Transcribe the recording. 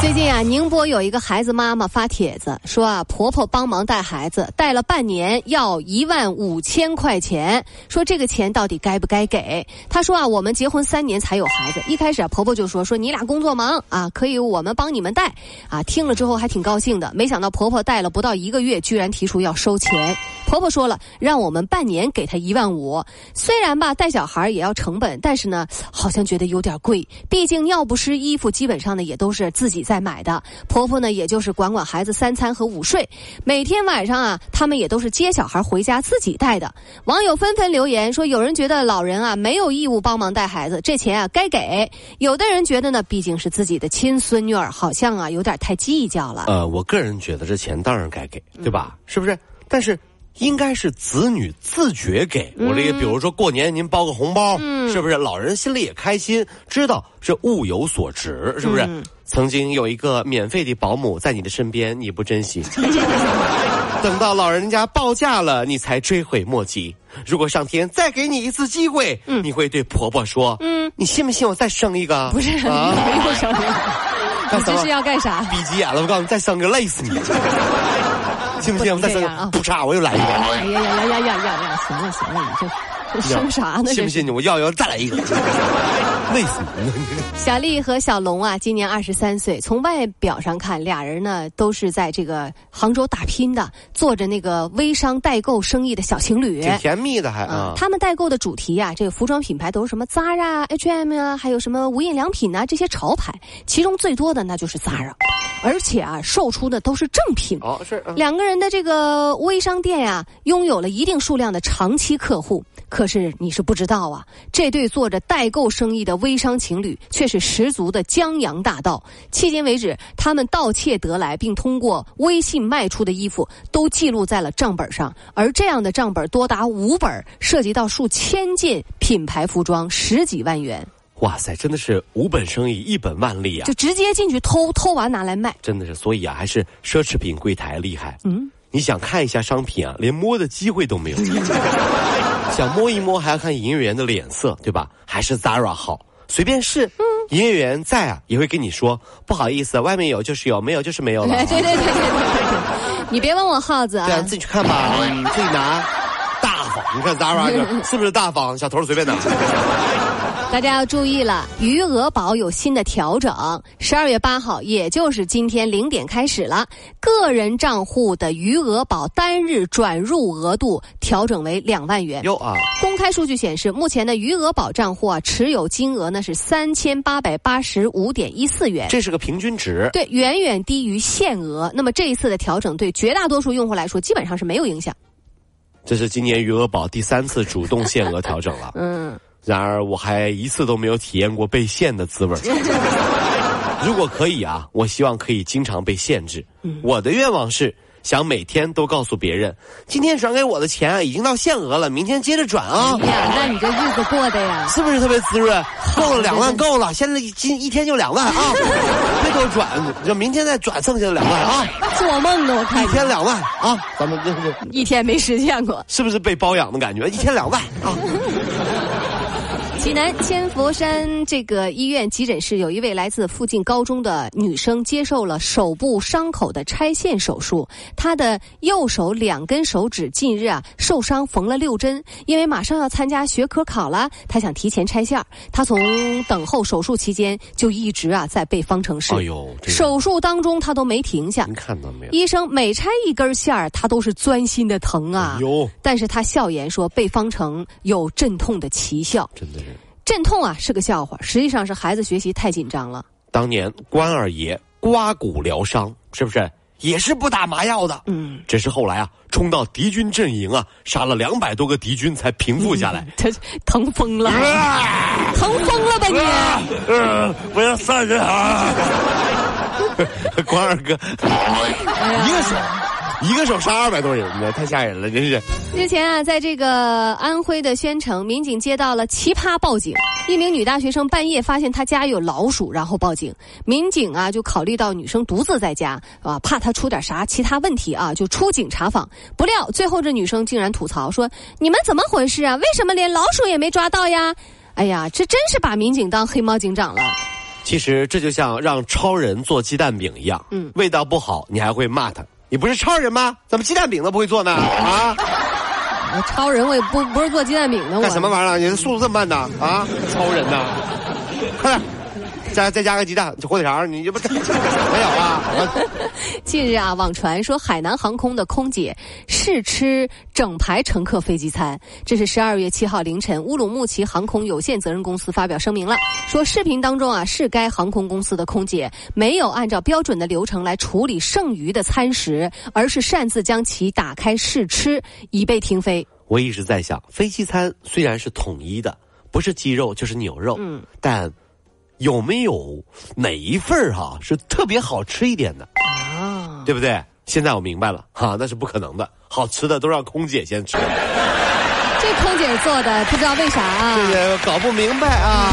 最近啊，宁波有一个孩子妈妈发帖子说啊，婆婆帮忙带孩子，带了半年要一万五千块钱，说这个钱到底该不该给？她说啊，我们结婚三年才有孩子，一开始啊，婆婆就说说你俩工作忙啊，可以我们帮你们带啊。听了之后还挺高兴的，没想到婆婆带了不到一个月，居然提出要收钱。婆婆说了，让我们半年给她一万五。虽然吧，带小孩也要成本，但是呢，好像觉得有点贵，毕竟尿不湿、衣服基本上呢也都是自己。在买的婆婆呢，也就是管管孩子三餐和午睡。每天晚上啊，他们也都是接小孩回家自己带的。网友纷纷留言说，有人觉得老人啊没有义务帮忙带孩子，这钱啊该给；有的人觉得呢，毕竟是自己的亲孙女儿，好像啊有点太计较了。呃，我个人觉得这钱当然该给，对吧？是不是？但是。应该是子女自觉给我这个，比如说过年您包个红包，是不是？老人心里也开心，知道是物有所值，是不是？曾经有一个免费的保姆在你的身边，你不珍惜，等到老人家报价了，你才追悔莫及。如果上天再给你一次机会，你会对婆婆说：“嗯，你信不信我再生一个？”不是，啊，没有生一个，你这是要干啥？闭急眼了，我告诉你，再生个累死你。信不信？我再生个，不差，我又来一个。哎呀呀呀呀呀呀！行了行了，你这。生啥呢？信不信你？我要要再来一个，累死你！小丽和小龙啊，今年二十三岁。从外表上看，俩人呢都是在这个杭州打拼的，做着那个微商代购生意的小情侣，挺甜蜜的还啊。他们代购的主题啊，这个服装品牌都是什么 Zara、H&M 啊，还有什么无印良品啊这些潮牌，其中最多的那就是 Zara，而且啊，售出的都是正品。哦，是。两个人的这个微商店呀，拥有了一定数量的长期客户。可是你是不知道啊，这对做着代购生意的微商情侣却是十足的江洋大盗。迄今为止，他们盗窃得来并通过微信卖出的衣服都记录在了账本上，而这样的账本多达五本，涉及到数千件品牌服装，十几万元。哇塞，真的是五本生意一本万利啊！就直接进去偷，偷完拿来卖。真的是，所以啊，还是奢侈品柜台厉害。嗯，你想看一下商品啊，连摸的机会都没有。想摸一摸还要看营业员的脸色，对吧？还是 Zara 好，随便试。嗯，营业员在啊，也会跟你说不好意思，外面有就是有，没有就是没有了。对对对对对对，你别问我耗子啊，对，自己去看吧，你自己拿。大方，你看 Zara 是不是大方？小偷随便拿。大家要注意了，余额宝有新的调整。十二月八号，也就是今天零点开始了，个人账户的余额宝单日转入额度调整为两万元。有啊，公开数据显示，目前的余额宝账户啊，持有金额呢是三千八百八十五点一四元，这是个平均值。对，远远低于限额。那么这一次的调整，对绝大多数用户来说，基本上是没有影响。这是今年余额宝第三次主动限额调整了。嗯。然而，我还一次都没有体验过被限的滋味 如果可以啊，我希望可以经常被限制。我的愿望是想每天都告诉别人，今天转给我的钱已经到限额了，明天接着转啊。哎呀，那你这日子过的呀，是不是特别滋润？够了，两万够了，现在今一天就两万啊！别给我转，就明天再转剩下的两万啊！做梦呢，我看一天两万啊，咱们这是一天没实现过，是不是被包养的感觉？一天两万啊！济南千佛山这个医院急诊室有一位来自附近高中的女生接受了手部伤口的拆线手术，她的右手两根手指近日啊受伤缝了六针，因为马上要参加学科考了，她想提前拆线她从等候手术期间就一直啊在背方程式，哎呦，手术当中她都没停下。您看到没有？医生每拆一根线儿，她都是钻心的疼啊。有，但是她笑言说背方程有镇痛的奇效。真的是。镇痛啊是个笑话，实际上是孩子学习太紧张了。当年关二爷刮骨疗伤，是不是也是不打麻药的？嗯，只是后来啊，冲到敌军阵营啊，杀了两百多个敌军才平复下来。他疼疯了，疼疯了吧你？我要杀人啊！关二哥，一个手一个手杀二百多人呢，太吓人了，真是。日前啊，在这个安徽的宣城，民警接到了奇葩报警，一名女大学生半夜发现她家有老鼠，然后报警。民警啊，就考虑到女生独自在家啊，怕她出点啥其他问题啊，就出警查访。不料最后这女生竟然吐槽说：“你们怎么回事啊？为什么连老鼠也没抓到呀？”哎呀，这真是把民警当黑猫警长了。其实这就像让超人做鸡蛋饼一样，嗯，味道不好你还会骂他，你不是超人吗？怎么鸡蛋饼都不会做呢？啊！我超人我也不不是做鸡蛋饼的，干什么玩意儿？你速度这么慢呢？啊！超人呐，快 点！再再加个鸡蛋，火腿肠，你这不没有啊？近日啊，网传说海南航空的空姐试吃整排乘客飞机餐。这是十二月七号凌晨，乌鲁木齐航空有限责任公司发表声明了，说视频当中啊，是该航空公司的空姐没有按照标准的流程来处理剩余的餐食，而是擅自将其打开试吃，已被停飞。我一直在想，飞机餐虽然是统一的，不是鸡肉就是牛肉，嗯，但。有没有哪一份儿哈是特别好吃一点的啊？对不对？现在我明白了哈，那是不可能的，好吃的都让空姐先吃。这空姐做的不知道为啥啊？这个搞不明白啊。